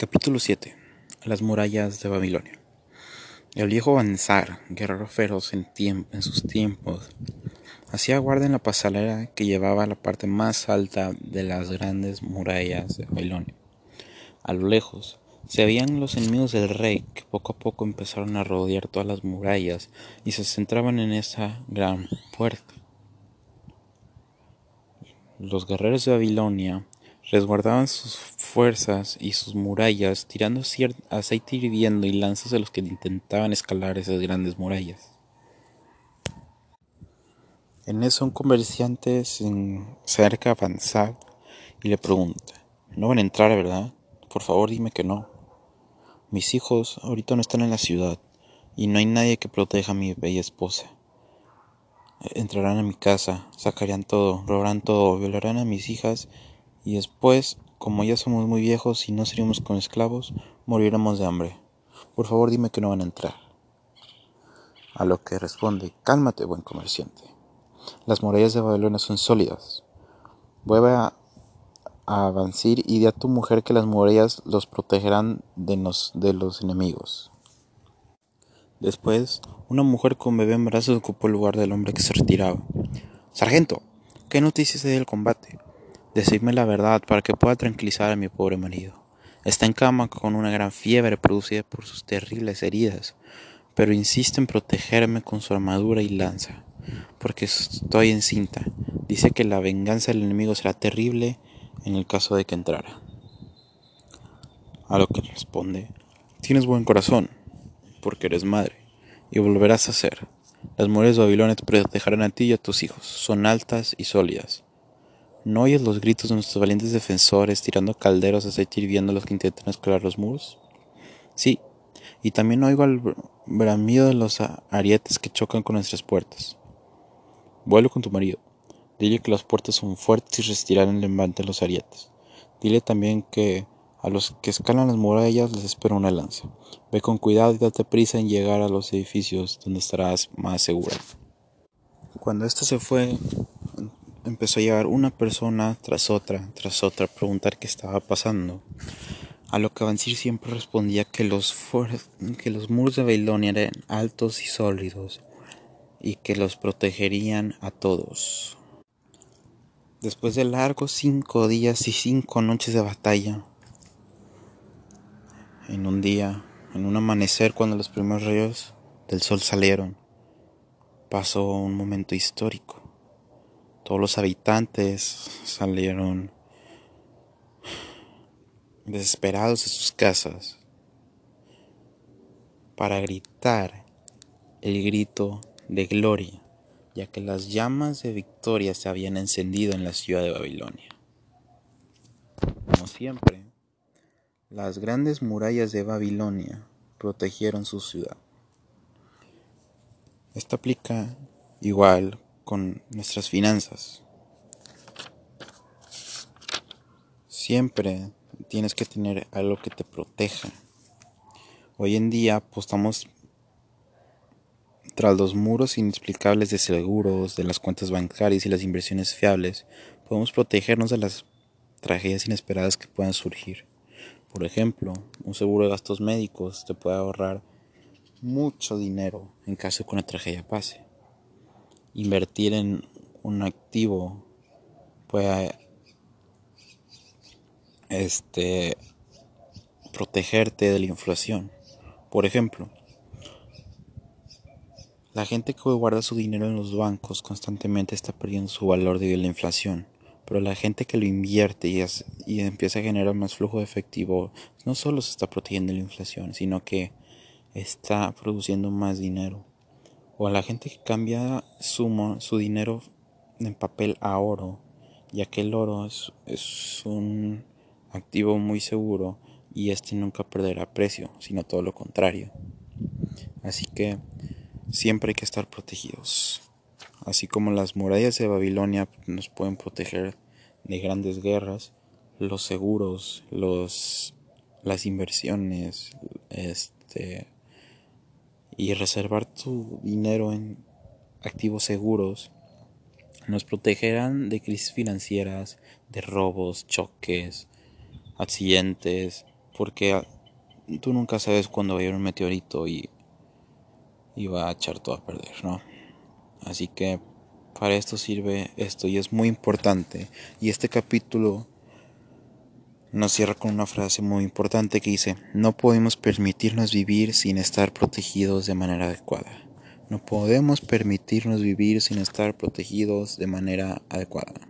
Capítulo 7 Las murallas de Babilonia El viejo Banzar, guerrero feroz en, sus tiempos, hacía guardia en la pasarela que llevaba a la parte más alta de las grandes murallas de Babilonia. A lo lejos se veían los enemigos del rey que poco a poco empezaron a rodear todas las murallas y se centraban en esa gran puerta. Los guerreros de Babilonia resguardaban sus fuerzas y sus murallas, tirando aceite hirviendo y lanzas a los que intentaban escalar esas grandes murallas. En eso un comerciante se acerca a y le pregunta, no van a entrar, ¿verdad? Por favor dime que no. Mis hijos ahorita no están en la ciudad y no hay nadie que proteja a mi bella esposa. Entrarán a mi casa, sacarían todo, robarán todo, violarán a mis hijas y después, como ya somos muy viejos y no seríamos con esclavos, moriremos de hambre. Por favor dime que no van a entrar. A lo que responde, cálmate, buen comerciante. Las murallas de Babilonia son sólidas. Vuelve a, avanzar y di a tu mujer que las murallas los protegerán de, de los enemigos. Después, una mujer con bebé en brazos ocupó el lugar del hombre que se retiraba. Sargento, ¿qué noticias hay del combate? Decidme la verdad para que pueda tranquilizar a mi pobre marido. Está en cama con una gran fiebre producida por sus terribles heridas, pero insiste en protegerme con su armadura y lanza, porque estoy encinta. Dice que la venganza del enemigo será terrible en el caso de que entrara. A lo que responde, tienes buen corazón, porque eres madre, y volverás a ser. Las mujeres de Babilonia te protegerán a ti y a tus hijos, son altas y sólidas ¿No oyes los gritos de nuestros valientes defensores tirando calderos de aceite hirviendo a los que intentan escalar los muros? Sí, y también oigo el bramido de los arietes que chocan con nuestras puertas. Vuelve con tu marido. Dile que las puertas son fuertes y resistirán el embate de los arietes. Dile también que a los que escalan las murallas les espera una lanza. Ve con cuidado y date prisa en llegar a los edificios donde estarás más segura. Cuando ésta se fue, empezó a llegar una persona tras otra, tras otra, a preguntar qué estaba pasando. A lo que Avancir siempre respondía que los, que los muros de Babilonia eran altos y sólidos y que los protegerían a todos. Después de largos cinco días y cinco noches de batalla, en un día, en un amanecer cuando los primeros rayos del sol salieron, pasó un momento histórico. Todos los habitantes salieron desesperados de sus casas para gritar el grito de gloria, ya que las llamas de victoria se habían encendido en la ciudad de Babilonia. Como siempre, las grandes murallas de Babilonia protegieron su ciudad. Esto aplica igual con nuestras finanzas. Siempre tienes que tener algo que te proteja. Hoy en día apostamos tras los muros inexplicables de seguros, de las cuentas bancarias y las inversiones fiables, podemos protegernos de las tragedias inesperadas que puedan surgir. Por ejemplo, un seguro de gastos médicos te puede ahorrar mucho dinero en caso de que una tragedia pase invertir en un activo puede este protegerte de la inflación. Por ejemplo, la gente que guarda su dinero en los bancos constantemente está perdiendo su valor debido a la inflación. Pero la gente que lo invierte y, y empieza a generar más flujo de efectivo no solo se está protegiendo de la inflación, sino que está produciendo más dinero o a la gente que cambia su, su dinero en papel a oro, ya que el oro es, es un activo muy seguro y este nunca perderá precio, sino todo lo contrario. Así que siempre hay que estar protegidos. Así como las murallas de Babilonia nos pueden proteger de grandes guerras, los seguros, los las inversiones, este y reservar tu dinero en activos seguros nos protegerán de crisis financieras, de robos, choques, accidentes, porque tú nunca sabes cuándo va a ir un meteorito y, y va a echar todo a perder, ¿no? Así que para esto sirve esto y es muy importante. Y este capítulo nos cierra con una frase muy importante que dice, no podemos permitirnos vivir sin estar protegidos de manera adecuada. No podemos permitirnos vivir sin estar protegidos de manera adecuada.